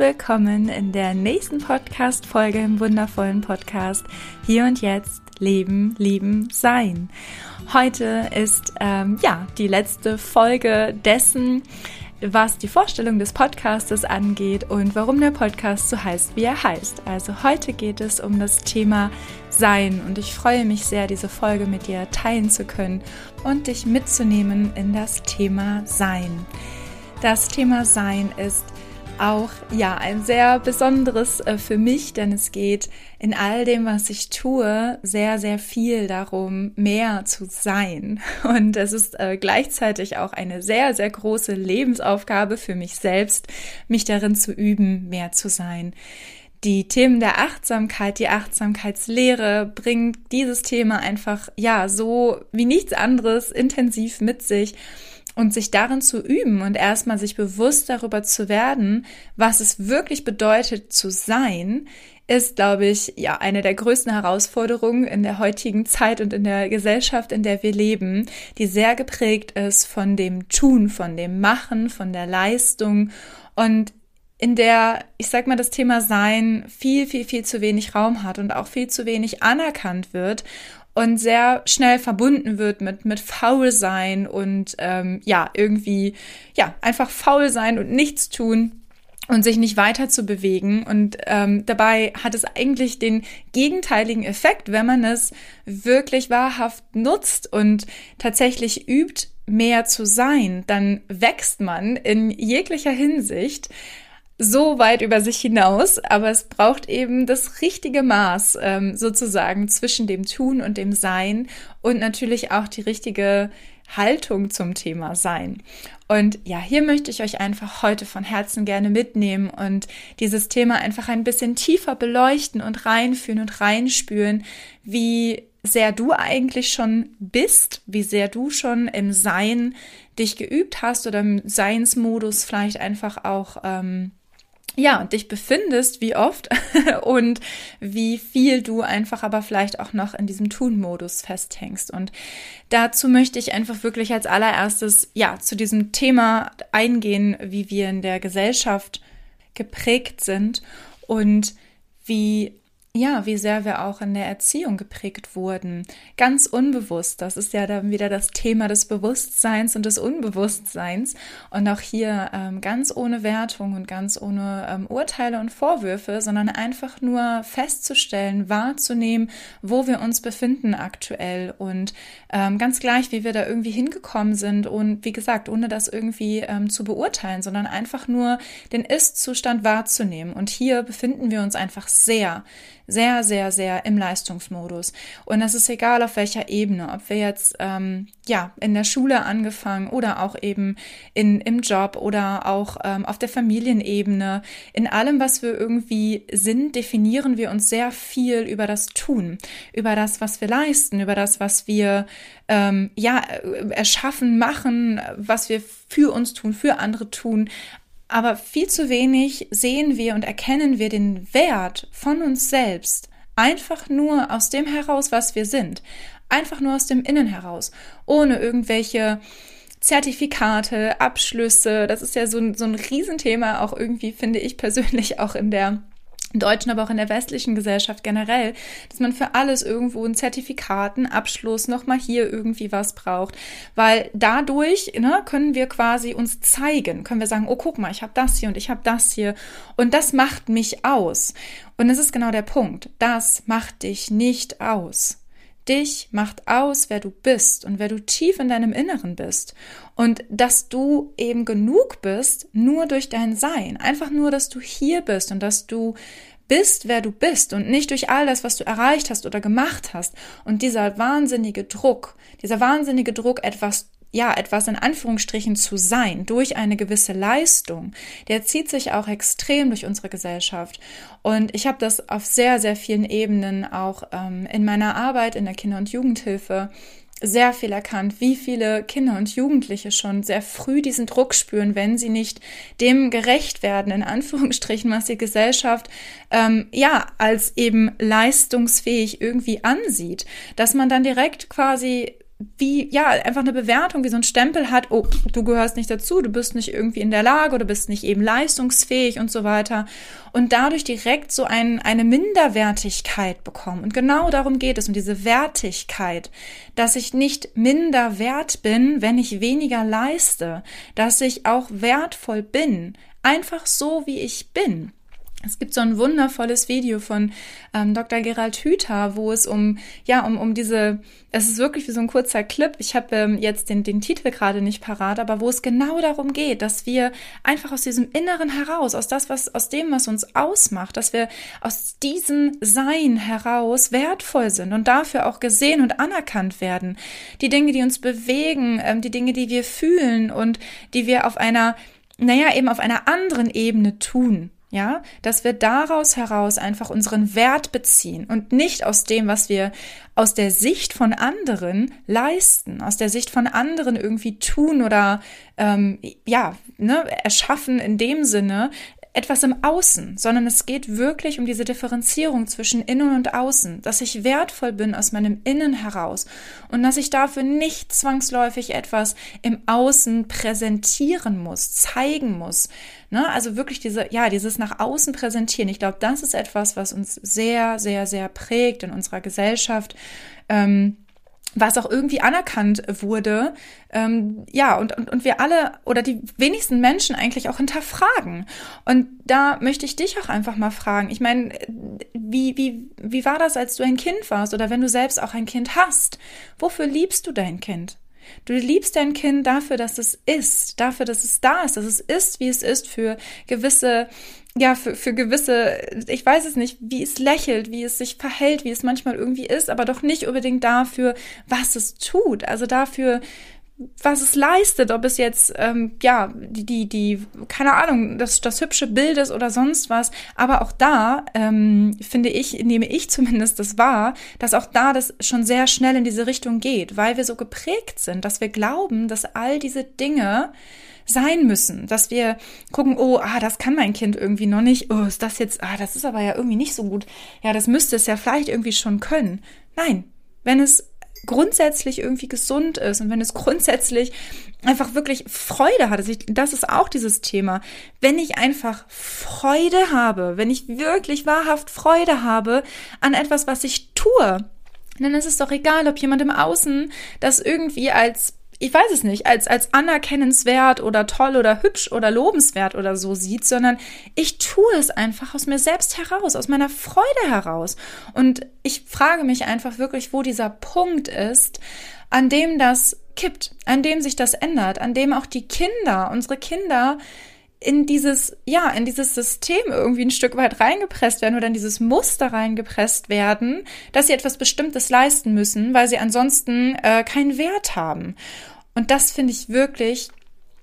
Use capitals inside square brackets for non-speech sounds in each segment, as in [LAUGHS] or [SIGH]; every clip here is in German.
willkommen in der nächsten Podcast-Folge im wundervollen Podcast Hier und Jetzt Leben, Lieben, Sein. Heute ist ähm, ja die letzte Folge dessen, was die Vorstellung des Podcastes angeht und warum der Podcast so heißt, wie er heißt. Also heute geht es um das Thema Sein und ich freue mich sehr, diese Folge mit dir teilen zu können und dich mitzunehmen in das Thema Sein. Das Thema Sein ist auch ja ein sehr besonderes äh, für mich, denn es geht in all dem, was ich tue, sehr, sehr viel darum, mehr zu sein. [LAUGHS] Und es ist äh, gleichzeitig auch eine sehr, sehr große Lebensaufgabe für mich selbst, mich darin zu üben, mehr zu sein. Die Themen der Achtsamkeit, die Achtsamkeitslehre bringt dieses Thema einfach, ja, so wie nichts anderes intensiv mit sich und sich darin zu üben und erstmal sich bewusst darüber zu werden, was es wirklich bedeutet zu sein, ist, glaube ich, ja, eine der größten Herausforderungen in der heutigen Zeit und in der Gesellschaft, in der wir leben, die sehr geprägt ist von dem Tun, von dem Machen, von der Leistung und in der, ich sag mal, das Thema Sein viel, viel, viel zu wenig Raum hat und auch viel zu wenig anerkannt wird und sehr schnell verbunden wird mit, mit faul sein und ähm, ja, irgendwie, ja, einfach faul sein und nichts tun und sich nicht weiter zu bewegen. Und ähm, dabei hat es eigentlich den gegenteiligen Effekt, wenn man es wirklich wahrhaft nutzt und tatsächlich übt, mehr zu sein, dann wächst man in jeglicher Hinsicht so weit über sich hinaus, aber es braucht eben das richtige Maß ähm, sozusagen zwischen dem Tun und dem Sein und natürlich auch die richtige Haltung zum Thema Sein. Und ja, hier möchte ich euch einfach heute von Herzen gerne mitnehmen und dieses Thema einfach ein bisschen tiefer beleuchten und reinfühlen und reinspüren, wie sehr du eigentlich schon bist, wie sehr du schon im Sein dich geübt hast oder im Seinsmodus vielleicht einfach auch ähm, ja, und dich befindest, wie oft [LAUGHS] und wie viel du einfach aber vielleicht auch noch in diesem Tun-Modus festhängst. Und dazu möchte ich einfach wirklich als allererstes, ja, zu diesem Thema eingehen, wie wir in der Gesellschaft geprägt sind und wie ja, wie sehr wir auch in der Erziehung geprägt wurden. Ganz unbewusst. Das ist ja dann wieder das Thema des Bewusstseins und des Unbewusstseins. Und auch hier ähm, ganz ohne Wertung und ganz ohne ähm, Urteile und Vorwürfe, sondern einfach nur festzustellen, wahrzunehmen, wo wir uns befinden aktuell. Und ähm, ganz gleich, wie wir da irgendwie hingekommen sind. Und wie gesagt, ohne das irgendwie ähm, zu beurteilen, sondern einfach nur den Ist-Zustand wahrzunehmen. Und hier befinden wir uns einfach sehr sehr, sehr, sehr im Leistungsmodus. Und es ist egal, auf welcher Ebene, ob wir jetzt ähm, ja in der Schule angefangen oder auch eben in, im Job oder auch ähm, auf der Familienebene. In allem, was wir irgendwie sind, definieren wir uns sehr viel über das Tun, über das, was wir leisten, über das, was wir ähm, ja erschaffen, machen, was wir für uns tun, für andere tun, aber viel zu wenig sehen wir und erkennen wir den Wert von uns selbst einfach nur aus dem heraus, was wir sind. Einfach nur aus dem Innen heraus. Ohne irgendwelche Zertifikate, Abschlüsse. Das ist ja so ein, so ein Riesenthema, auch irgendwie, finde ich persönlich, auch in der Deutschen, aber auch in der westlichen Gesellschaft generell, dass man für alles irgendwo ein Zertifikat, einen Abschluss, nochmal hier irgendwie was braucht, weil dadurch ne, können wir quasi uns zeigen, können wir sagen, oh guck mal, ich habe das hier und ich habe das hier und das macht mich aus. Und es ist genau der Punkt, das macht dich nicht aus. Dich macht aus, wer du bist und wer du tief in deinem Inneren bist. Und dass du eben genug bist, nur durch dein Sein. Einfach nur, dass du hier bist und dass du bist, wer du bist und nicht durch all das, was du erreicht hast oder gemacht hast. Und dieser wahnsinnige Druck, dieser wahnsinnige Druck, etwas ja, etwas in Anführungsstrichen zu sein durch eine gewisse Leistung, der zieht sich auch extrem durch unsere Gesellschaft. Und ich habe das auf sehr, sehr vielen Ebenen auch ähm, in meiner Arbeit in der Kinder- und Jugendhilfe sehr viel erkannt, wie viele Kinder und Jugendliche schon sehr früh diesen Druck spüren, wenn sie nicht dem gerecht werden, in Anführungsstrichen, was die Gesellschaft ähm, ja als eben leistungsfähig irgendwie ansieht, dass man dann direkt quasi wie, ja, einfach eine Bewertung, wie so ein Stempel hat, oh, du gehörst nicht dazu, du bist nicht irgendwie in der Lage oder bist nicht eben leistungsfähig und so weiter. Und dadurch direkt so ein, eine Minderwertigkeit bekommen. Und genau darum geht es, um diese Wertigkeit, dass ich nicht minder wert bin, wenn ich weniger leiste, dass ich auch wertvoll bin, einfach so, wie ich bin. Es gibt so ein wundervolles Video von ähm, Dr. Gerald Hüther, wo es um, ja, um, um diese, es ist wirklich wie so ein kurzer Clip. Ich habe ähm, jetzt den, den Titel gerade nicht parat, aber wo es genau darum geht, dass wir einfach aus diesem Inneren heraus, aus das, was, aus dem, was uns ausmacht, dass wir aus diesem Sein heraus wertvoll sind und dafür auch gesehen und anerkannt werden. Die Dinge, die uns bewegen, ähm, die Dinge, die wir fühlen und die wir auf einer, naja, eben auf einer anderen Ebene tun. Ja, dass wir daraus heraus einfach unseren Wert beziehen und nicht aus dem, was wir aus der Sicht von anderen leisten, aus der Sicht von anderen irgendwie tun oder ähm, ja, ne, erschaffen in dem Sinne, etwas im Außen, sondern es geht wirklich um diese Differenzierung zwischen Innen und Außen, dass ich wertvoll bin aus meinem Innen heraus und dass ich dafür nicht zwangsläufig etwas im Außen präsentieren muss, zeigen muss. Ne? Also wirklich diese, ja, dieses nach außen präsentieren. Ich glaube, das ist etwas, was uns sehr, sehr, sehr prägt in unserer Gesellschaft. Ähm, was auch irgendwie anerkannt wurde, ähm, ja, und, und, und wir alle oder die wenigsten Menschen eigentlich auch hinterfragen. Und da möchte ich dich auch einfach mal fragen. Ich meine, wie, wie, wie war das, als du ein Kind warst oder wenn du selbst auch ein Kind hast? Wofür liebst du dein Kind? Du liebst dein Kind dafür, dass es ist, dafür, dass es da ist, dass es ist, wie es ist, für gewisse ja, für, für gewisse, ich weiß es nicht, wie es lächelt, wie es sich verhält, wie es manchmal irgendwie ist, aber doch nicht unbedingt dafür, was es tut. Also dafür, was es leistet, ob es jetzt, ähm, ja, die, die, die, keine Ahnung, das, das hübsche Bild ist oder sonst was. Aber auch da, ähm, finde ich, nehme ich [LAUGHS] zumindest das wahr, dass auch da das schon sehr schnell in diese Richtung geht, weil wir so geprägt sind, dass wir glauben, dass all diese Dinge, sein müssen, dass wir gucken, oh, ah, das kann mein Kind irgendwie noch nicht, oh, ist das jetzt, ah, das ist aber ja irgendwie nicht so gut. Ja, das müsste es ja vielleicht irgendwie schon können. Nein, wenn es grundsätzlich irgendwie gesund ist und wenn es grundsätzlich einfach wirklich Freude hat, also das ist auch dieses Thema. Wenn ich einfach Freude habe, wenn ich wirklich wahrhaft Freude habe an etwas, was ich tue, dann ist es doch egal, ob jemand im Außen das irgendwie als ich weiß es nicht, als, als anerkennenswert oder toll oder hübsch oder lobenswert oder so sieht, sondern ich tue es einfach aus mir selbst heraus, aus meiner Freude heraus. Und ich frage mich einfach wirklich, wo dieser Punkt ist, an dem das kippt, an dem sich das ändert, an dem auch die Kinder, unsere Kinder, in dieses, ja, in dieses System irgendwie ein Stück weit reingepresst werden oder in dieses Muster reingepresst werden, dass sie etwas Bestimmtes leisten müssen, weil sie ansonsten äh, keinen Wert haben. Und das finde ich wirklich,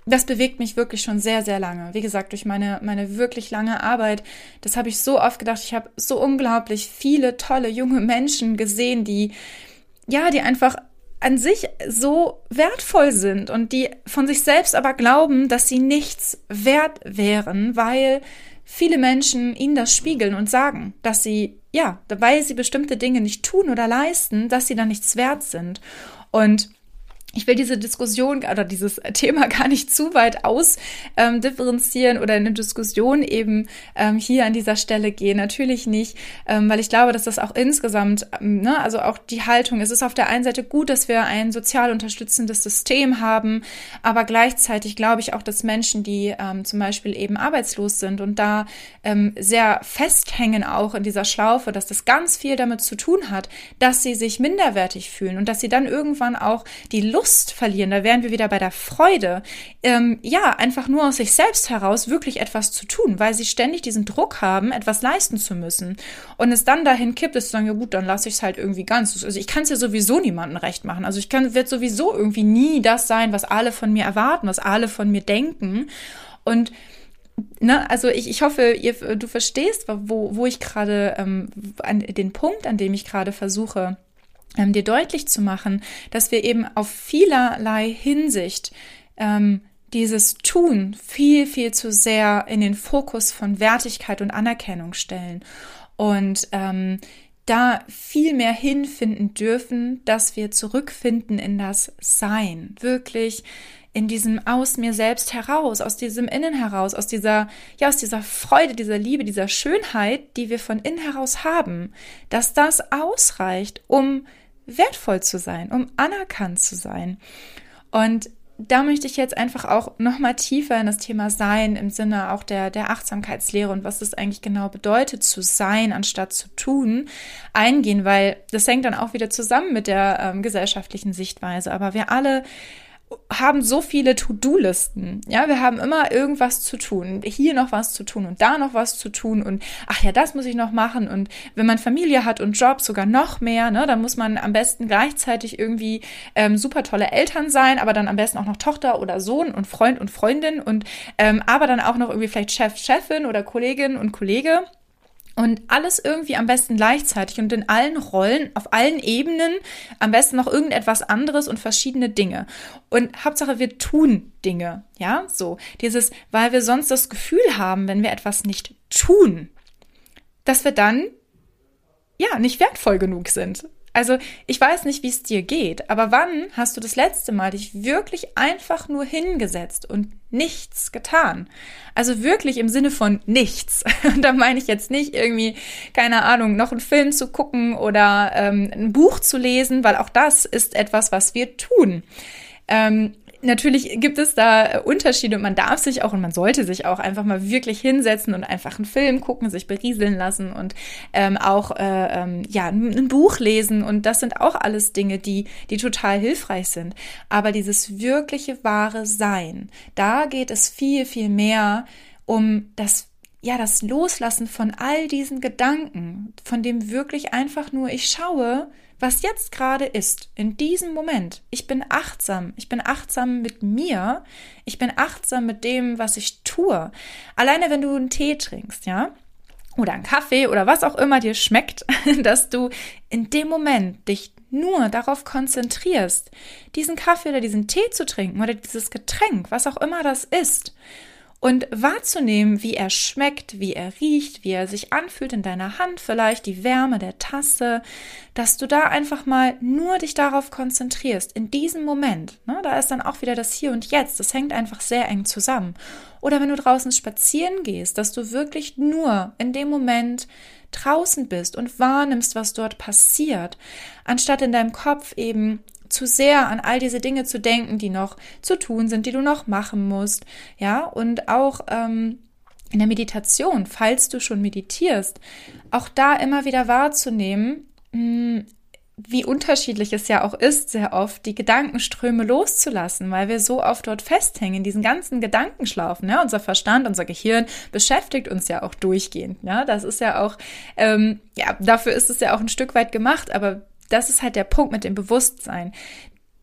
das bewegt mich wirklich schon sehr, sehr lange. Wie gesagt, durch meine, meine wirklich lange Arbeit, das habe ich so oft gedacht. Ich habe so unglaublich viele tolle junge Menschen gesehen, die, ja, die einfach an sich so wertvoll sind und die von sich selbst aber glauben, dass sie nichts wert wären, weil viele Menschen ihnen das spiegeln und sagen, dass sie, ja, weil sie bestimmte Dinge nicht tun oder leisten, dass sie dann nichts wert sind. Und ich will diese Diskussion oder dieses Thema [LAUGHS] gar nicht zu weit ausdifferenzieren ähm, oder in eine Diskussion eben ähm, hier an dieser Stelle gehen. Natürlich nicht, ähm, weil ich glaube, dass das auch insgesamt, ähm, ne, also auch die Haltung, es ist auf der einen Seite gut, dass wir ein sozial unterstützendes System haben, aber gleichzeitig glaube ich auch, dass Menschen, die ähm, zum Beispiel eben arbeitslos sind und da ähm, sehr festhängen auch in dieser Schlaufe, dass das ganz viel damit zu tun hat, dass sie sich minderwertig fühlen und dass sie dann irgendwann auch die Lust Lust verlieren, da wären wir wieder bei der Freude, ähm, ja, einfach nur aus sich selbst heraus wirklich etwas zu tun, weil sie ständig diesen Druck haben, etwas leisten zu müssen. Und es dann dahin kippt, es zu sagen, ja gut, dann lasse ich es halt irgendwie ganz. Also ich kann es ja sowieso niemandem recht machen. Also ich kann, wird sowieso irgendwie nie das sein, was alle von mir erwarten, was alle von mir denken. Und Ne, also ich, ich hoffe, ihr, du verstehst, wo, wo ich gerade ähm, den Punkt, an dem ich gerade versuche, ähm, dir deutlich zu machen, dass wir eben auf vielerlei Hinsicht ähm, dieses Tun viel, viel zu sehr in den Fokus von Wertigkeit und Anerkennung stellen. Und ähm, da viel mehr hinfinden dürfen, dass wir zurückfinden in das Sein. Wirklich in diesem aus mir selbst heraus, aus diesem Innen heraus, aus dieser, ja, aus dieser Freude, dieser Liebe, dieser Schönheit, die wir von innen heraus haben, dass das ausreicht, um wertvoll zu sein, um anerkannt zu sein. Und da möchte ich jetzt einfach auch nochmal tiefer in das Thema Sein im Sinne auch der, der Achtsamkeitslehre und was das eigentlich genau bedeutet, zu sein anstatt zu tun, eingehen, weil das hängt dann auch wieder zusammen mit der ähm, gesellschaftlichen Sichtweise. Aber wir alle haben so viele To-Do-Listen. Ja, wir haben immer irgendwas zu tun. Hier noch was zu tun und da noch was zu tun und ach ja, das muss ich noch machen. Und wenn man Familie hat und Job sogar noch mehr, ne, dann muss man am besten gleichzeitig irgendwie ähm, super tolle Eltern sein, aber dann am besten auch noch Tochter oder Sohn und Freund und Freundin und ähm, aber dann auch noch irgendwie vielleicht Chef, Chefin oder Kollegin und Kollege. Und alles irgendwie am besten gleichzeitig und in allen Rollen, auf allen Ebenen, am besten noch irgendetwas anderes und verschiedene Dinge. Und Hauptsache, wir tun Dinge, ja, so. Dieses, weil wir sonst das Gefühl haben, wenn wir etwas nicht tun, dass wir dann, ja, nicht wertvoll genug sind. Also ich weiß nicht, wie es dir geht, aber wann hast du das letzte Mal dich wirklich einfach nur hingesetzt und nichts getan? Also wirklich im Sinne von nichts. [LAUGHS] Und da meine ich jetzt nicht irgendwie, keine Ahnung, noch einen Film zu gucken oder ähm, ein Buch zu lesen, weil auch das ist etwas, was wir tun. Ähm, natürlich gibt es da äh, Unterschiede und man darf sich auch und man sollte sich auch einfach mal wirklich hinsetzen und einfach einen Film gucken, sich berieseln lassen und ähm, auch äh, ähm, ja ein Buch lesen und das sind auch alles Dinge, die die total hilfreich sind. Aber dieses wirkliche wahre Sein, da geht es viel viel mehr um das ja, das Loslassen von all diesen Gedanken, von dem wirklich einfach nur ich schaue, was jetzt gerade ist, in diesem Moment. Ich bin achtsam. Ich bin achtsam mit mir. Ich bin achtsam mit dem, was ich tue. Alleine wenn du einen Tee trinkst, ja, oder einen Kaffee oder was auch immer dir schmeckt, [LAUGHS] dass du in dem Moment dich nur darauf konzentrierst, diesen Kaffee oder diesen Tee zu trinken oder dieses Getränk, was auch immer das ist und wahrzunehmen, wie er schmeckt, wie er riecht, wie er sich anfühlt in deiner Hand, vielleicht die Wärme der Tasse, dass du da einfach mal nur dich darauf konzentrierst, in diesem Moment. Ne, da ist dann auch wieder das Hier und Jetzt, das hängt einfach sehr eng zusammen. Oder wenn du draußen spazieren gehst, dass du wirklich nur in dem Moment draußen bist und wahrnimmst, was dort passiert, anstatt in deinem Kopf eben zu sehr an all diese Dinge zu denken, die noch zu tun sind, die du noch machen musst, ja, und auch ähm, in der Meditation, falls du schon meditierst, auch da immer wieder wahrzunehmen, mh, hm, wie unterschiedlich es ja auch ist, sehr oft die Gedankenströme loszulassen, weil wir so oft dort festhängen, diesen ganzen Gedankenschlaufen. Ja? Unser Verstand, unser Gehirn beschäftigt uns ja auch durchgehend. Ja? Das ist ja auch, ähm, ja, dafür ist es ja auch ein Stück weit gemacht, aber das ist halt der Punkt mit dem Bewusstsein.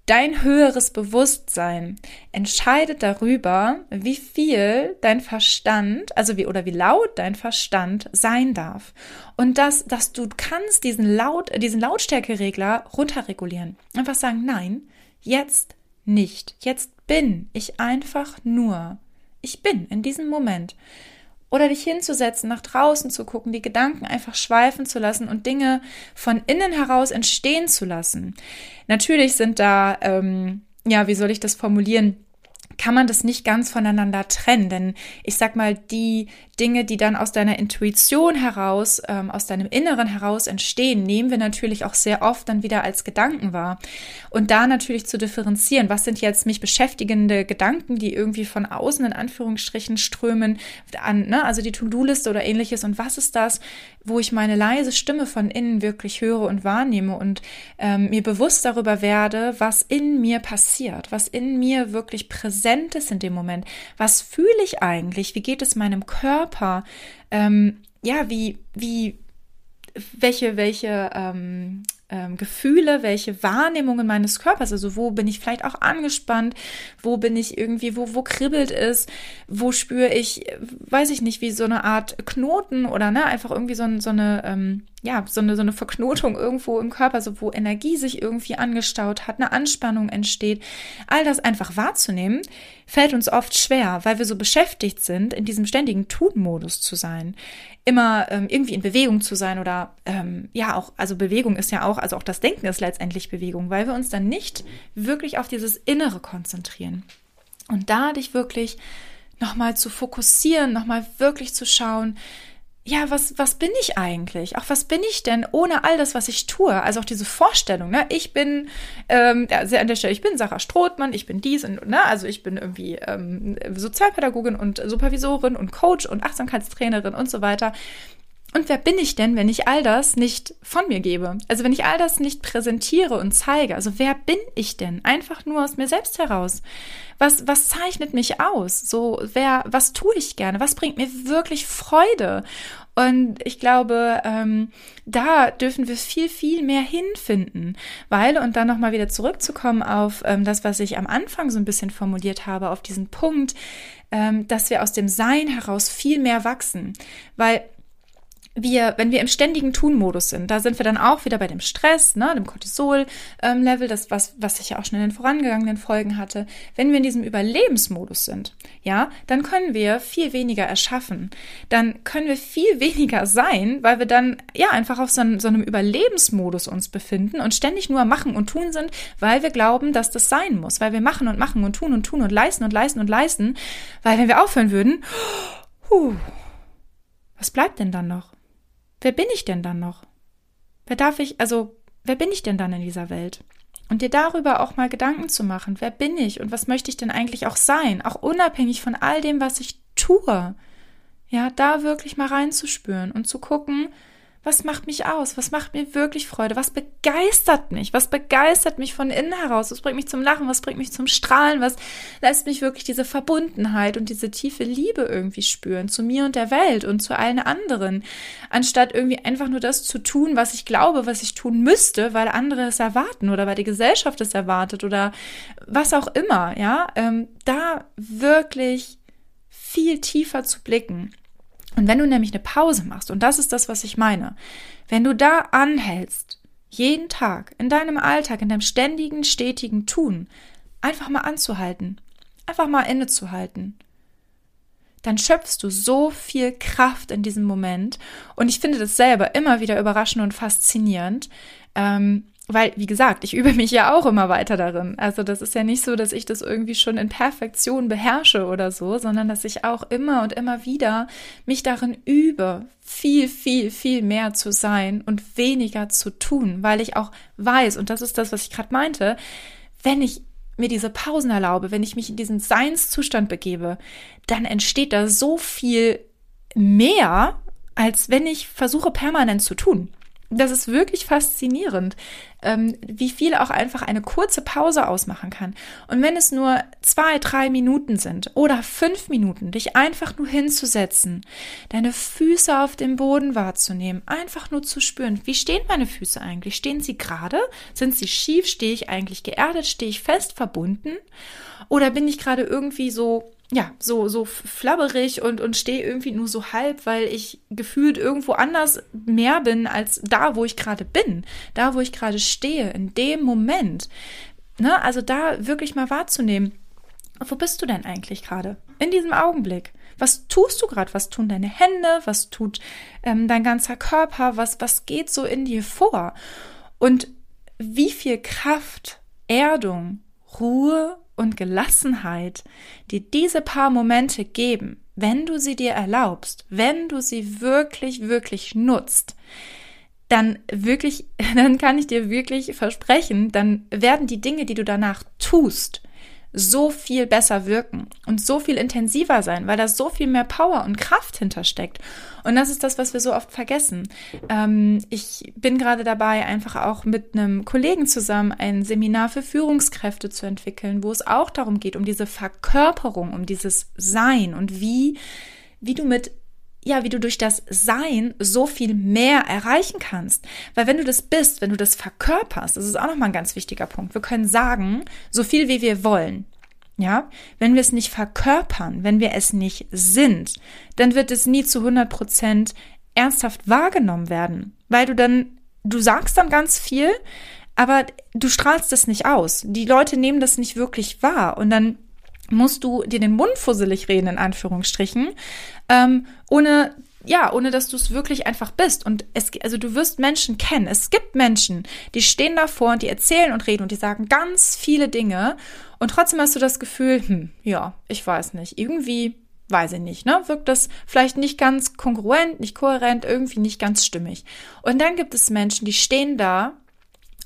Dein höheres Bewusstsein entscheidet darüber, wie viel dein Verstand, also wie oder wie laut dein Verstand sein darf. Und dass, dass du kannst diesen Laut, diesen Lautstärkeregler runterregulieren. Einfach sagen, nein, jetzt nicht. Jetzt bin ich einfach nur. Ich bin in diesem Moment oder dich hinzusetzen, nach draußen zu gucken, die Gedanken einfach schweifen zu lassen und Dinge von innen heraus entstehen zu lassen. Natürlich sind da, ähm, ja, wie soll ich das formulieren? Kann man das nicht ganz voneinander trennen. Denn ich sag mal, die Dinge, die dann aus deiner Intuition heraus, ähm, aus deinem Inneren heraus entstehen, nehmen wir natürlich auch sehr oft dann wieder als Gedanken wahr. Und da natürlich zu differenzieren, was sind jetzt mich beschäftigende Gedanken, die irgendwie von außen in Anführungsstrichen strömen, an, ne, also die To-Do-Liste oder ähnliches. Und was ist das, wo ich meine leise Stimme von innen wirklich höre und wahrnehme und ähm, mir bewusst darüber werde, was in mir passiert, was in mir wirklich präsent ist in dem Moment. Was fühle ich eigentlich? Wie geht es meinem Körper? Ähm, ja, wie, wie, welche, welche ähm, ähm, Gefühle, welche Wahrnehmungen meines Körpers, also wo bin ich vielleicht auch angespannt, wo bin ich irgendwie, wo, wo kribbelt es, wo spüre ich, weiß ich nicht, wie so eine Art Knoten oder ne, einfach irgendwie so, so eine, ähm, ja, so eine, so eine Verknotung irgendwo im Körper, so wo Energie sich irgendwie angestaut hat, eine Anspannung entsteht. All das einfach wahrzunehmen, fällt uns oft schwer, weil wir so beschäftigt sind, in diesem ständigen Tun-Modus zu sein. Immer ähm, irgendwie in Bewegung zu sein oder ähm, ja auch, also Bewegung ist ja auch, also auch das Denken ist letztendlich Bewegung, weil wir uns dann nicht wirklich auf dieses Innere konzentrieren. Und da dich wirklich nochmal zu fokussieren, nochmal wirklich zu schauen, ja, was, was bin ich eigentlich? Auch was bin ich denn ohne all das, was ich tue? Also auch diese Vorstellung, ne? Ich bin, ähm, also an der Stelle, ich bin Sarah Strothmann, ich bin dies und, ne? Also ich bin irgendwie ähm, Sozialpädagogin und Supervisorin und Coach und Achtsamkeitstrainerin und so weiter. Und wer bin ich denn, wenn ich all das nicht von mir gebe? Also wenn ich all das nicht präsentiere und zeige, also wer bin ich denn? Einfach nur aus mir selbst heraus. Was, was zeichnet mich aus? So, wer, was tue ich gerne? Was bringt mir wirklich Freude? Und ich glaube, ähm, da dürfen wir viel, viel mehr hinfinden, weil, und dann nochmal wieder zurückzukommen auf ähm, das, was ich am Anfang so ein bisschen formuliert habe, auf diesen Punkt, ähm, dass wir aus dem Sein heraus viel mehr wachsen, weil wir, wenn wir im ständigen Tun-Modus sind, da sind wir dann auch wieder bei dem Stress, ne, dem Cortisol-Level, das, was, was ich ja auch schon in den vorangegangenen Folgen hatte. Wenn wir in diesem Überlebensmodus sind, ja, dann können wir viel weniger erschaffen. Dann können wir viel [LAUGHS] weniger sein, weil wir dann, ja, einfach auf so, einem, so einem Überlebensmodus uns befinden und ständig nur machen und tun sind, weil wir glauben, dass das sein muss, weil wir machen und machen und tun und tun und leisten und leisten und leisten, weil wenn wir aufhören würden, [GASPS] huh, was bleibt denn dann noch? Wer bin ich denn dann noch? Wer darf ich, also, wer bin ich denn dann in dieser Welt? Und dir darüber auch mal Gedanken zu machen, wer bin ich und was möchte ich denn eigentlich auch sein, auch unabhängig von all dem, was ich tue. Ja, da wirklich mal reinzuspüren und zu gucken, was macht mich aus? Was macht mir wirklich Freude? Was begeistert mich? Was begeistert mich von innen heraus? Was bringt mich zum Lachen? Was bringt mich zum Strahlen? Was lässt mich wirklich diese Verbundenheit und diese tiefe Liebe irgendwie spüren zu mir und der Welt und zu allen anderen? Anstatt irgendwie einfach nur das zu tun, was ich glaube, was ich tun müsste, weil andere es erwarten oder weil die Gesellschaft es erwartet oder was auch immer, ja? Ähm, da wirklich viel tiefer zu blicken und wenn du nämlich eine Pause machst, und das ist das, was ich meine, wenn du da anhältst, jeden Tag, in deinem Alltag, in deinem ständigen, stetigen Tun, einfach mal anzuhalten, einfach mal innezuhalten, dann schöpfst du so viel Kraft in diesem Moment. Und ich finde das selber immer wieder überraschend und faszinierend, ähm, weil, wie gesagt, ich übe mich ja auch immer weiter darin. Also das ist ja nicht so, dass ich das irgendwie schon in Perfektion beherrsche oder so, sondern dass ich auch immer und immer wieder mich darin übe, viel, viel, viel mehr zu sein und weniger zu tun, weil ich auch weiß, und das ist das, was ich gerade meinte, wenn ich mir diese Pausen erlaube, wenn ich mich in diesen Seinszustand begebe, dann entsteht da so viel mehr, als wenn ich versuche permanent zu tun das ist wirklich faszinierend, ähm, wie viel auch einfach eine kurze Pause ausmachen kann. Und wenn es nur zwei, drei Minuten sind oder fünf Minuten, dich einfach nur hinzusetzen, deine Füße auf dem Boden wahrzunehmen, einfach nur zu spüren, wie stehen meine Füße eigentlich? Stehen sie gerade? Sind sie schief? Stehe ich eigentlich geerdet? Stehe ich fest verbunden? Oder bin ich gerade irgendwie so ja, so, so flabberig und, und stehe irgendwie nur so halb, weil ich gefühlt irgendwo anders mehr bin als da, wo ich gerade bin, da, wo ich gerade stehe, in dem Moment. Ne? Also da wirklich mal wahrzunehmen, wo bist du denn eigentlich gerade? In diesem Augenblick. Was tust du gerade? Was tun deine Hände? Was tut ähm, dein ganzer Körper? Was, was geht so in dir vor? Und wie viel Kraft, Erdung, Ruhe und Gelassenheit, die diese paar Momente geben, wenn du sie dir erlaubst, wenn du sie wirklich, wirklich nutzt, dann wirklich, [LAUGHS] dann kann ich dir wirklich versprechen, dann werden die Dinge, die du danach tust, so viel besser wirken und so viel intensiver sein, weil da so viel mehr Power und Kraft hintersteckt. Und das ist das, was wir so oft vergessen. Ähm, ich bin gerade dabei, einfach auch mit einem Kollegen zusammen ein Seminar für Führungskräfte zu entwickeln, wo es auch darum geht, um diese Verkörperung, um dieses Sein und wie, wie du mit ja, wie du durch das Sein so viel mehr erreichen kannst. Weil wenn du das bist, wenn du das verkörperst, das ist auch nochmal ein ganz wichtiger Punkt. Wir können sagen, so viel wie wir wollen. Ja, wenn wir es nicht verkörpern, wenn wir es nicht sind, dann wird es nie zu 100 Prozent ernsthaft wahrgenommen werden, weil du dann, du sagst dann ganz viel, aber du strahlst es nicht aus. Die Leute nehmen das nicht wirklich wahr und dann musst du dir den Mund fusselig reden, in Anführungsstrichen, ähm, ohne ja, ohne dass du es wirklich einfach bist. Und es, also du wirst Menschen kennen. Es gibt Menschen, die stehen davor und die erzählen und reden und die sagen ganz viele Dinge. Und trotzdem hast du das Gefühl, hm, ja, ich weiß nicht, irgendwie, weiß ich nicht, ne, wirkt das vielleicht nicht ganz kongruent, nicht kohärent, irgendwie nicht ganz stimmig. Und dann gibt es Menschen, die stehen da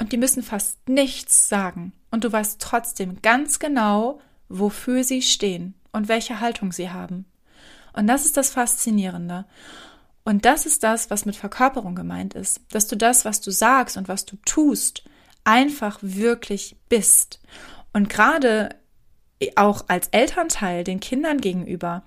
und die müssen fast nichts sagen. Und du weißt trotzdem ganz genau, wofür sie stehen und welche Haltung sie haben. Und das ist das Faszinierende. Und das ist das, was mit Verkörperung gemeint ist, dass du das, was du sagst und was du tust, einfach wirklich bist. Und gerade auch als Elternteil den Kindern gegenüber,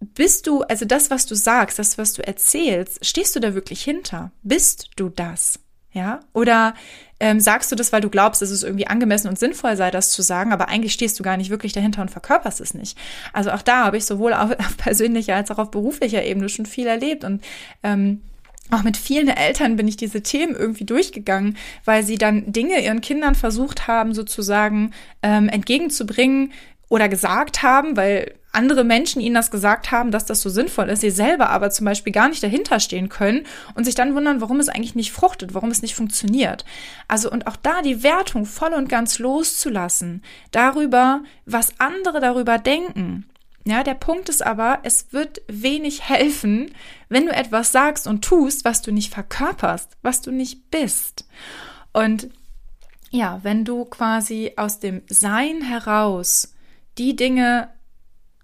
bist du, also das, was du sagst, das, was du erzählst, stehst du da wirklich hinter? Bist du das? Ja? Oder ähm, sagst du das, weil du glaubst, dass es irgendwie angemessen und sinnvoll sei, das zu sagen, aber eigentlich stehst du gar nicht wirklich dahinter und verkörperst es nicht. Also auch da habe ich sowohl auf, [LAUGHS] auf persönlicher als auch auf beruflicher Ebene schon viel erlebt und ähm, auch mit vielen Eltern bin ich diese Themen irgendwie durchgegangen, weil sie dann Dinge ihren Kindern versucht haben, sozusagen ähm, entgegenzubringen oder gesagt haben, weil andere Menschen ihnen das gesagt haben, dass das so sinnvoll ist, sie selber aber zum Beispiel gar nicht dahinter stehen können und sich dann wundern, warum es eigentlich nicht fruchtet, warum es nicht funktioniert. Also und auch da die Wertung voll und ganz loszulassen darüber, was andere darüber denken. Ja, der Punkt ist aber, es wird wenig helfen, wenn du etwas sagst und tust, was du nicht verkörperst, was du nicht bist. Und ja, wenn du quasi aus dem Sein heraus die Dinge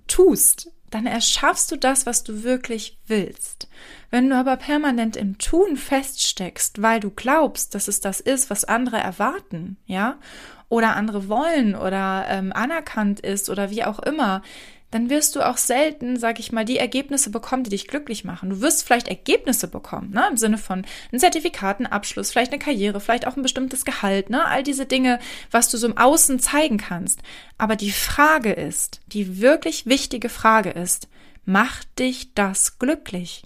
tust, dann erschaffst du das, was du wirklich willst. Wenn du aber permanent im Tun feststeckst, weil du glaubst, dass es das ist, was andere erwarten, ja, oder andere wollen oder ähm, anerkannt ist oder wie auch immer, dann wirst du auch selten, sag ich mal, die Ergebnisse bekommen, die dich glücklich machen. Du wirst vielleicht Ergebnisse bekommen, ne, im Sinne von ein Zertifikat, ein Abschluss, vielleicht eine Karriere, vielleicht auch ein bestimmtes Gehalt, ne, all diese Dinge, was du so im Außen zeigen kannst. Aber die Frage ist, die wirklich wichtige Frage ist, macht dich das glücklich?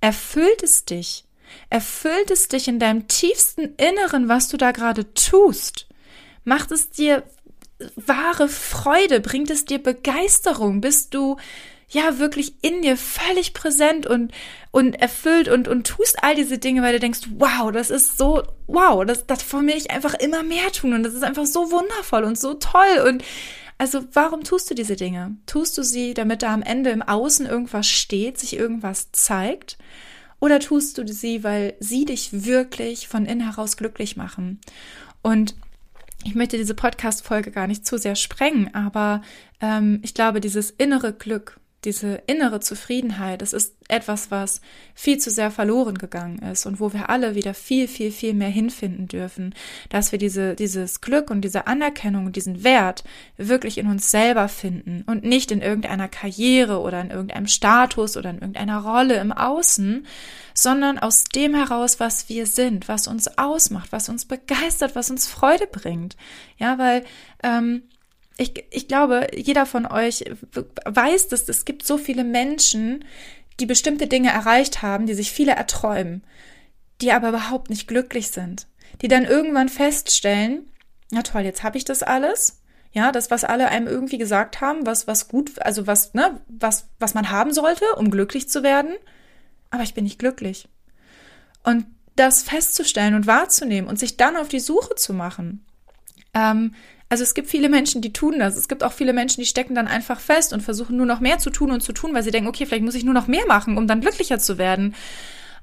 Erfüllt es dich? Erfüllt es dich in deinem tiefsten Inneren, was du da gerade tust? Macht es dir wahre Freude? Bringt es dir Begeisterung? Bist du ja wirklich in dir völlig präsent und, und erfüllt und, und tust all diese Dinge, weil du denkst, wow, das ist so, wow, das, das von mir ich einfach immer mehr tun und das ist einfach so wundervoll und so toll und also warum tust du diese Dinge? Tust du sie, damit da am Ende im Außen irgendwas steht, sich irgendwas zeigt? Oder tust du sie, weil sie dich wirklich von innen heraus glücklich machen? Und ich möchte diese Podcast-Folge gar nicht zu sehr sprengen, aber ähm, ich glaube, dieses innere Glück, diese innere Zufriedenheit, das ist etwas, was viel zu sehr verloren gegangen ist und wo wir alle wieder viel, viel, viel mehr hinfinden dürfen, dass wir diese, dieses Glück und diese Anerkennung und diesen Wert wirklich in uns selber finden und nicht in irgendeiner Karriere oder in irgendeinem Status oder in irgendeiner Rolle im Außen, sondern aus dem heraus, was wir sind, was uns ausmacht, was uns begeistert, was uns Freude bringt. Ja, weil ähm, ich, ich glaube, jeder von euch weiß, dass es gibt so viele Menschen, die bestimmte Dinge erreicht haben, die sich viele erträumen, die aber überhaupt nicht glücklich sind, die dann irgendwann feststellen, na toll, jetzt habe ich das alles. Ja, das, was alle einem irgendwie gesagt haben, was, was gut, also was, ne, was, was man haben sollte, um glücklich zu werden aber ich bin nicht glücklich. Und das festzustellen und wahrzunehmen und sich dann auf die Suche zu machen. Ähm, also es gibt viele Menschen, die tun das. Es gibt auch viele Menschen, die stecken dann einfach fest und versuchen nur noch mehr zu tun und zu tun, weil sie denken, okay, vielleicht muss ich nur noch mehr machen, um dann glücklicher zu werden.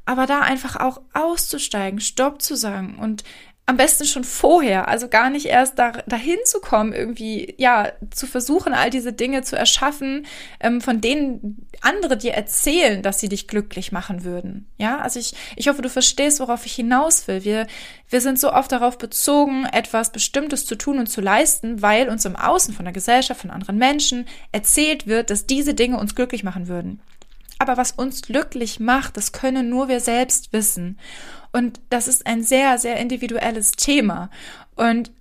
Aber da einfach auch auszusteigen, Stopp zu sagen und am besten schon vorher, also gar nicht erst da, dahin zu kommen, irgendwie, ja, zu versuchen, all diese Dinge zu erschaffen, ähm, von denen andere dir erzählen, dass sie dich glücklich machen würden. Ja, also ich, ich hoffe, du verstehst, worauf ich hinaus will. Wir, wir sind so oft darauf bezogen, etwas Bestimmtes zu tun und zu leisten, weil uns im Außen von der Gesellschaft, von anderen Menschen erzählt wird, dass diese Dinge uns glücklich machen würden. Aber was uns glücklich macht, das können nur wir selbst wissen. Und das ist ein sehr, sehr individuelles Thema. Und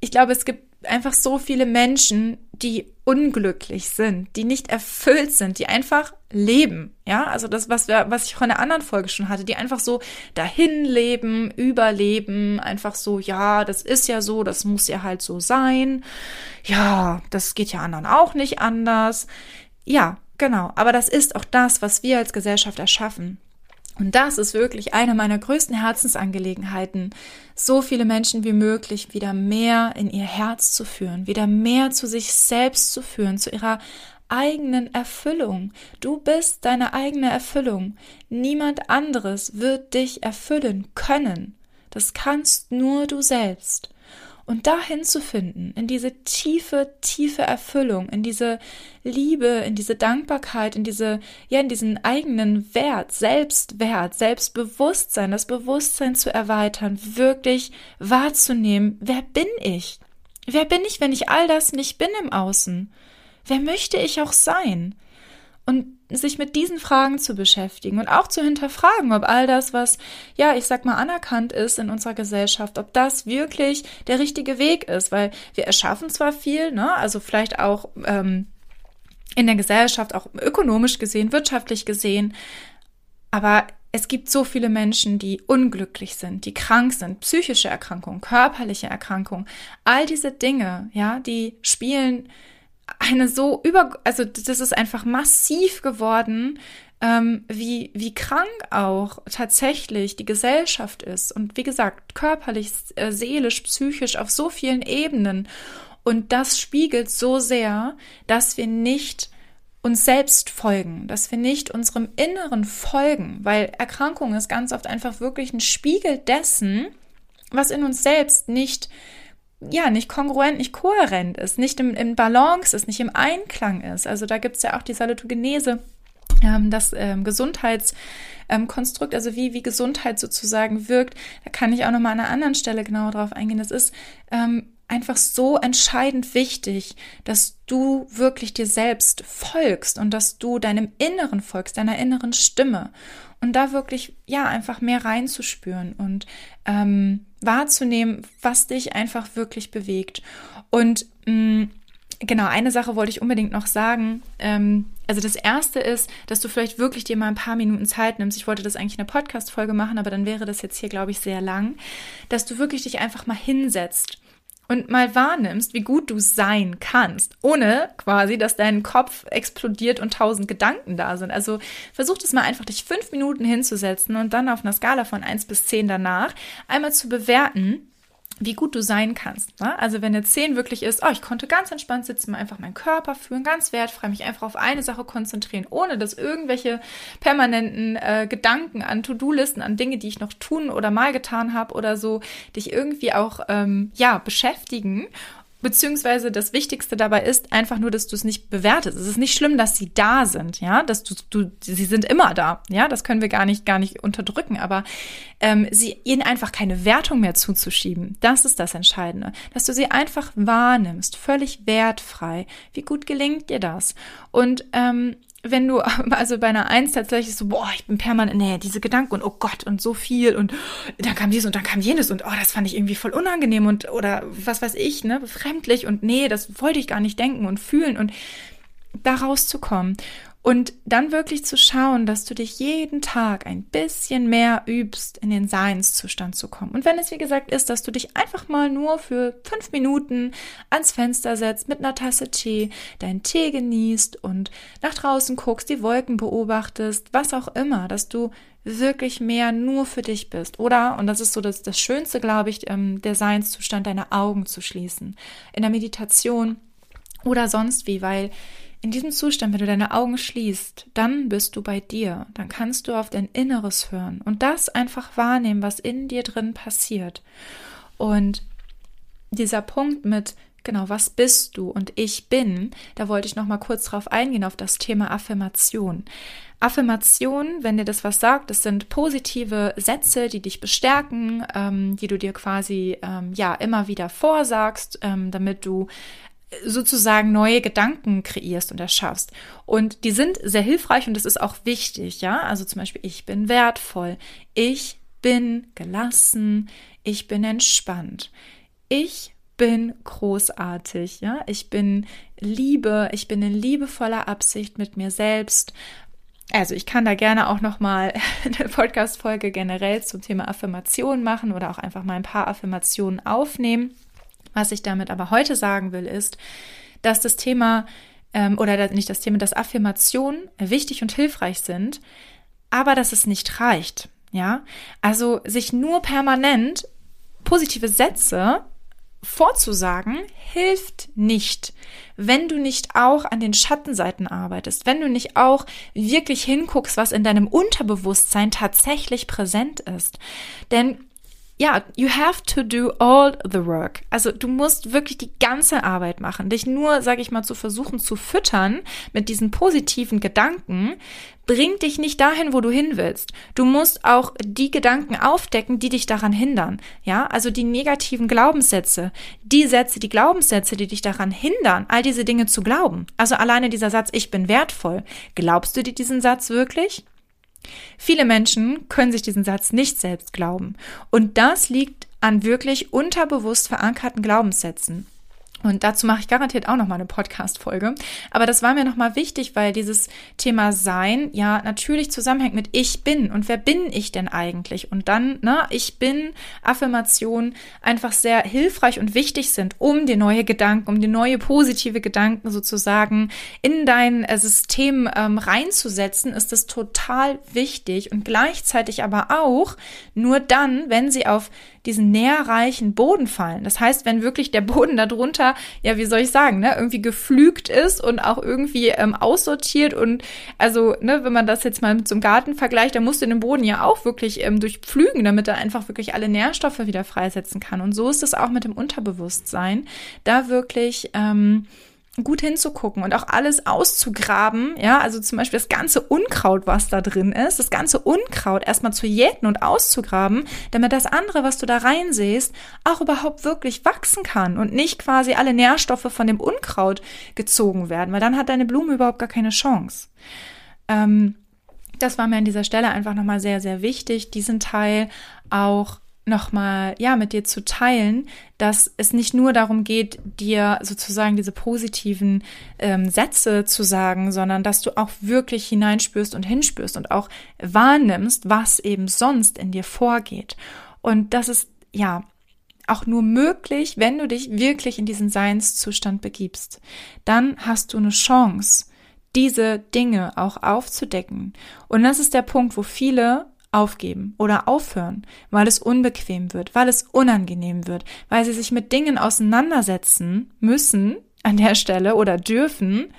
ich glaube, es gibt einfach so viele Menschen, die unglücklich sind, die nicht erfüllt sind, die einfach leben. Ja, also das, was wir, was ich von der anderen Folge schon hatte, die einfach so dahin leben, überleben, einfach so, ja, das ist ja so, das muss ja halt so sein. Ja, das geht ja anderen auch nicht anders. Ja, genau. Aber das ist auch das, was wir als Gesellschaft erschaffen. Und das ist wirklich eine meiner größten Herzensangelegenheiten, so viele Menschen wie möglich wieder mehr in ihr Herz zu führen, wieder mehr zu sich selbst zu führen, zu ihrer eigenen Erfüllung. Du bist deine eigene Erfüllung. Niemand anderes wird dich erfüllen können. Das kannst nur du selbst. Und dahin zu finden, in diese tiefe, tiefe Erfüllung, in diese Liebe, in diese Dankbarkeit, in diese, ja, in diesen eigenen Wert, Selbstwert, Selbstbewusstsein, das Bewusstsein zu erweitern, wirklich wahrzunehmen, wer bin ich? Wer bin ich, wenn ich all das nicht bin im Außen? Wer möchte ich auch sein? Und sich mit diesen Fragen zu beschäftigen und auch zu hinterfragen, ob all das, was, ja, ich sag mal, anerkannt ist in unserer Gesellschaft, ob das wirklich der richtige Weg ist, weil wir erschaffen zwar viel, ne, also vielleicht auch ähm, in der Gesellschaft, auch ökonomisch gesehen, wirtschaftlich gesehen, aber es gibt so viele Menschen, die unglücklich sind, die krank sind, psychische Erkrankungen, körperliche Erkrankungen, all diese Dinge, ja, die spielen eine so über, also das ist einfach massiv geworden, ähm, wie, wie krank auch tatsächlich die Gesellschaft ist. Und wie gesagt, körperlich, äh, seelisch, psychisch auf so vielen Ebenen. Und das spiegelt so sehr, dass wir nicht uns selbst folgen, dass wir nicht unserem Inneren folgen, weil Erkrankung ist ganz oft einfach wirklich ein Spiegel dessen, was in uns selbst nicht ja, nicht kongruent, nicht kohärent ist, nicht im, im Balance ist, nicht im Einklang ist. Also da gibt es ja auch die Salutogenese, ähm, das ähm, Gesundheitskonstrukt, ähm, also wie, wie Gesundheit sozusagen wirkt. Da kann ich auch nochmal an einer anderen Stelle genauer drauf eingehen. Das ist ähm, einfach so entscheidend wichtig, dass du wirklich dir selbst folgst und dass du deinem Inneren folgst, deiner inneren Stimme und da wirklich, ja, einfach mehr reinzuspüren und ähm, wahrzunehmen, was dich einfach wirklich bewegt. Und mh, mm, genau, eine Sache wollte ich unbedingt noch sagen. Ähm, also das erste ist, dass du vielleicht wirklich dir mal ein paar Minuten Zeit nimmst. Ich wollte das eigentlich in einer Podcast-Folge machen, aber dann wäre das jetzt hier, glaube ich, sehr lang, dass du wirklich dich einfach mal hinsetzt und mal wahrnimmst, wie gut du sein kannst, ohne quasi, dass dein Kopf explodiert und tausend Gedanken da sind. Also versuch es mal einfach, dich fünf Minuten hinzusetzen und dann auf einer Skala von eins bis zehn danach einmal zu bewerten, wie gut du sein kannst. Ne? Also wenn eine 10 wirklich ist, oh, ich konnte ganz entspannt sitzen, einfach meinen Körper fühlen, ganz wertfrei, mich einfach auf eine Sache konzentrieren, ohne dass irgendwelche permanenten äh, Gedanken an To-Do-Listen, an Dinge, die ich noch tun oder mal getan habe oder so, dich irgendwie auch ähm, ja beschäftigen Beziehungsweise das Wichtigste dabei ist einfach nur, dass du es nicht bewertest. Es ist nicht schlimm, dass sie da sind, ja, dass du, du sie sind immer da, ja, das können wir gar nicht, gar nicht unterdrücken, aber ähm, sie ihnen einfach keine Wertung mehr zuzuschieben, das ist das Entscheidende, dass du sie einfach wahrnimmst, völlig wertfrei. Wie gut gelingt dir das? Und ähm, wenn du [LAUGHS] also bei einer Eins tatsächlich so, boah, ich bin permanent, nee, diese Gedanken und oh Gott und so viel und dann kam dies und dann kam jenes und oh, das fand ich irgendwie voll unangenehm und oder was weiß ich, ne, befremdlich und nee, das wollte ich gar nicht denken und fühlen und da rauszukommen und dann wirklich zu schauen, dass du dich jeden Tag ein bisschen mehr übst, in den Seinszustand zu kommen. Und wenn es, wie gesagt, ist, dass du dich einfach mal nur für fünf Minuten ans Fenster setzt, mit einer Tasse Tee, deinen Tee genießt und nach draußen guckst, die Wolken beobachtest, was auch immer, dass du wirklich mehr nur für dich bist. Oder, und das ist so das, das Schönste, glaube ich, ähm, der Seinszustand, deine Augen zu schließen. In der Meditation oder sonst wie, weil in diesem Zustand, wenn du deine Augen schließt, dann bist du bei dir, dann kannst du auf dein Inneres hören und das einfach wahrnehmen, was in dir drin passiert. Und dieser Punkt mit genau, was bist du und ich bin, da wollte ich noch mal kurz drauf eingehen auf das Thema Affirmation. Affirmation, wenn dir das was sagt, das sind positive Sätze, die dich bestärken, ähm, die du dir quasi ähm, ja immer wieder vorsagst, ähm, damit du sozusagen neue Gedanken kreierst und erschaffst. Und die sind sehr hilfreich und das ist auch wichtig, ja. Also zum Beispiel, ich bin wertvoll, ich bin gelassen, ich bin entspannt, ich bin großartig, ja, ich bin Liebe, ich bin in liebevoller Absicht mit mir selbst. Also ich kann da gerne auch noch mal [LAUGHS] eine Podcast Folge generell zum Thema Affirmation machen oder auch einfach mal ein paar Affirmationen aufnehmen. Was ich damit aber heute sagen will, ist, dass das Thema ähm, oder nicht das Thema, dass Affirmationen wichtig und hilfreich sind, aber dass es nicht reicht. Ja, also sich nur permanent positive Sätze vorzusagen hilft nicht, wenn du nicht auch an den Schattenseiten arbeitest, wenn du nicht auch wirklich hinguckst, was in deinem Unterbewusstsein tatsächlich präsent ist. Denn ja, you have to do all the work. Also du musst wirklich die ganze Arbeit machen. Dich nur, sage ich mal, zu versuchen zu füttern mit diesen positiven Gedanken, bringt dich nicht dahin, wo du hin willst. Du musst auch die Gedanken aufdecken, die dich daran hindern. Ja, also die negativen Glaubenssätze, die Sätze, die Glaubenssätze, die dich daran hindern, all diese Dinge zu glauben. Also alleine dieser Satz, ich bin wertvoll. Glaubst du dir diesen Satz wirklich? Viele Menschen können sich diesen Satz nicht selbst glauben. Und das liegt an wirklich unterbewusst verankerten Glaubenssätzen. Und dazu mache ich garantiert auch noch mal eine Podcast-Folge. Aber das war mir noch mal wichtig, weil dieses Thema Sein ja natürlich zusammenhängt mit Ich bin und wer bin ich denn eigentlich? Und dann, ne, Ich bin Affirmationen einfach sehr hilfreich und wichtig sind, um dir neue Gedanken, um dir neue positive Gedanken sozusagen in dein äh, System ähm, reinzusetzen, ist es total wichtig und gleichzeitig aber auch nur dann, wenn sie auf diesen nährreichen Boden fallen. Das heißt, wenn wirklich der Boden darunter, ja, wie soll ich sagen, ne, irgendwie geflügt ist und auch irgendwie ähm, aussortiert und also, ne, wenn man das jetzt mal zum Garten vergleicht, dann musst du den Boden ja auch wirklich ähm, durchpflügen, damit er einfach wirklich alle Nährstoffe wieder freisetzen kann. Und so ist es auch mit dem Unterbewusstsein, da wirklich ähm, gut hinzugucken und auch alles auszugraben, ja, also zum Beispiel das ganze Unkraut, was da drin ist, das ganze Unkraut erstmal zu jäten und auszugraben, damit das andere, was du da reinsehst, auch überhaupt wirklich wachsen kann und nicht quasi alle Nährstoffe von dem Unkraut gezogen werden, weil dann hat deine Blume überhaupt gar keine Chance. Ähm, das war mir an dieser Stelle einfach nochmal sehr, sehr wichtig, diesen Teil auch nochmal, ja, mit dir zu teilen, dass es nicht nur darum geht, dir sozusagen diese positiven ähm, Sätze zu sagen, sondern dass du auch wirklich hineinspürst und hinspürst und auch wahrnimmst, was eben sonst in dir vorgeht. Und das ist, ja, auch nur möglich, wenn du dich wirklich in diesen Seinszustand begibst. Dann hast du eine Chance, diese Dinge auch aufzudecken. Und das ist der Punkt, wo viele aufgeben oder aufhören, weil es unbequem wird, weil es unangenehm wird, weil sie sich mit Dingen auseinandersetzen müssen an der Stelle oder dürfen,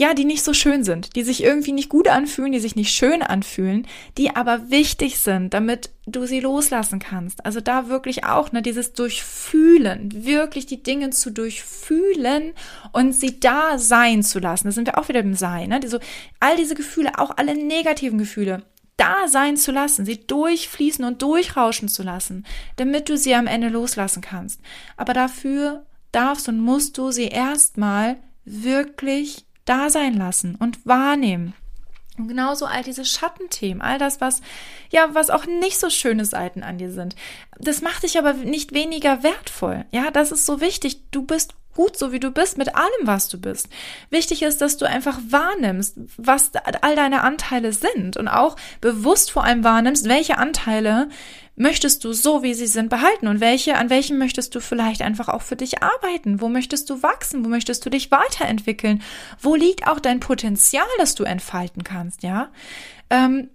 ja, die nicht so schön sind, die sich irgendwie nicht gut anfühlen, die sich nicht schön anfühlen, die aber wichtig sind, damit du sie loslassen kannst. Also da wirklich auch, ne, dieses Durchfühlen, wirklich die Dinge zu durchfühlen und sie da sein zu lassen. Da sind wir auch wieder im Sein, ne? So, all diese Gefühle, auch alle negativen Gefühle, da sein zu lassen, sie durchfließen und durchrauschen zu lassen, damit du sie am Ende loslassen kannst. Aber dafür darfst und musst du sie erstmal wirklich da sein lassen und wahrnehmen. Und genauso all diese Schattenthemen, all das, was, ja, was auch nicht so schöne Seiten an dir sind. Das macht dich aber nicht weniger wertvoll. Ja, das ist so wichtig. Du bist gut so, wie du bist, mit allem, was du bist. Wichtig ist, dass du einfach wahrnimmst, was all deine Anteile sind und auch bewusst vor allem wahrnimmst, welche Anteile möchtest du so, wie sie sind, behalten und welche, an welchen möchtest du vielleicht einfach auch für dich arbeiten? Wo möchtest du wachsen? Wo möchtest du dich weiterentwickeln? Wo liegt auch dein Potenzial, das du entfalten kannst, ja? Ähm,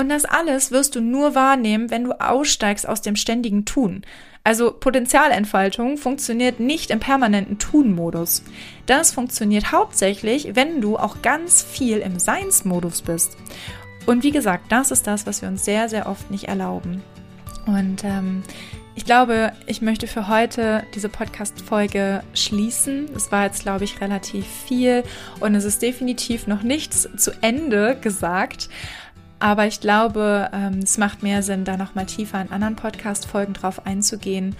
und das alles wirst du nur wahrnehmen, wenn du aussteigst aus dem ständigen Tun. Also Potenzialentfaltung funktioniert nicht im permanenten Tun-Modus. Das funktioniert hauptsächlich, wenn du auch ganz viel im Seinsmodus bist. Und wie gesagt, das ist das, was wir uns sehr, sehr oft nicht erlauben. Und ähm, ich glaube, ich möchte für heute diese Podcast-Folge schließen. Es war jetzt, glaube ich, relativ viel und es ist definitiv noch nichts zu Ende gesagt. Aber ich glaube, ähm, es macht mehr Sinn, da nochmal tiefer in anderen Podcast-Folgen drauf einzugehen.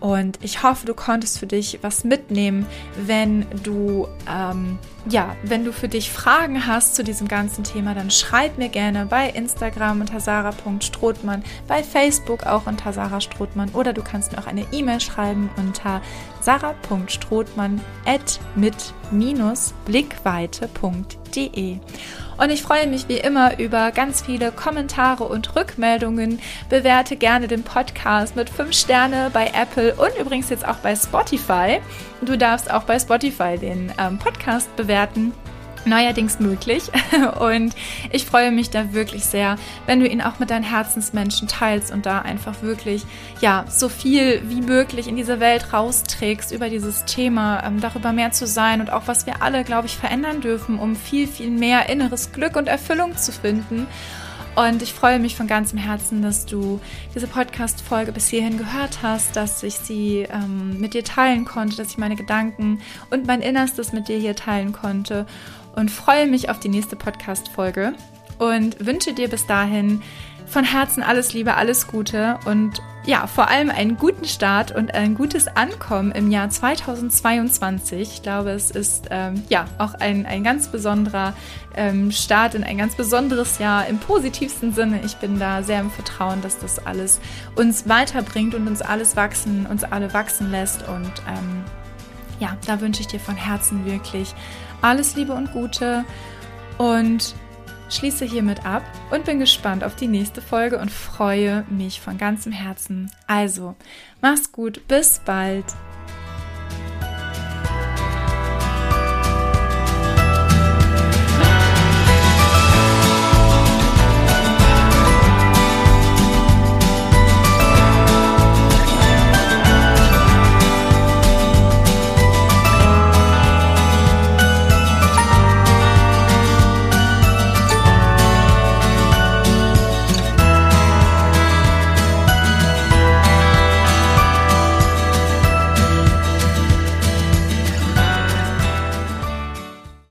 Und ich hoffe, du konntest für dich was mitnehmen, wenn du, ähm, ja, wenn du für dich Fragen hast zu diesem ganzen Thema, dann schreib mir gerne bei Instagram unter sarah.strothmann, bei Facebook auch unter Sarah Strothmann oder du kannst mir auch eine E-Mail schreiben unter sarah.strothmann mit-blickweite.de. Und ich freue mich wie immer über ganz viele Kommentare und Rückmeldungen. Bewerte gerne den Podcast mit 5 Sterne bei Apple und übrigens jetzt auch bei Spotify. Du darfst auch bei Spotify den ähm, Podcast bewerten neuerdings möglich. [LAUGHS] Und ich freue mich da wirklich sehr, wenn du ihn auch mit deinen Herzensmenschen teilst und da einfach wirklich, ja, so viel wie möglich in diese Welt rausträgst über dieses Thema, ähm, darüber mehr zu sein und auch was wir alle, glaube ich, verändern dürfen, um viel, viel mehr inneres Glück und Erfüllung zu finden. Und ich freue mich von ganzem Herzen, dass du diese Podcast-Folge bis hierhin gehört hast, dass ich sie ähm, mit dir teilen konnte, dass ich meine Gedanken und mein Innerstes mit dir hier teilen konnte und freue mich auf die nächste Podcast-Folge und wünsche dir bis dahin von Herzen alles Liebe, alles Gute und ja, vor allem einen guten Start und ein gutes Ankommen im Jahr 2022. Ich glaube, es ist ähm, ja auch ein, ein ganz besonderer ähm, Start in ein ganz besonderes Jahr im positivsten Sinne. Ich bin da sehr im Vertrauen, dass das alles uns weiterbringt und uns alles wachsen, uns alle wachsen lässt und ähm, ja, da wünsche ich dir von Herzen wirklich alles Liebe und Gute und schließe hiermit ab und bin gespannt auf die nächste Folge und freue mich von ganzem Herzen. Also, mach's gut, bis bald.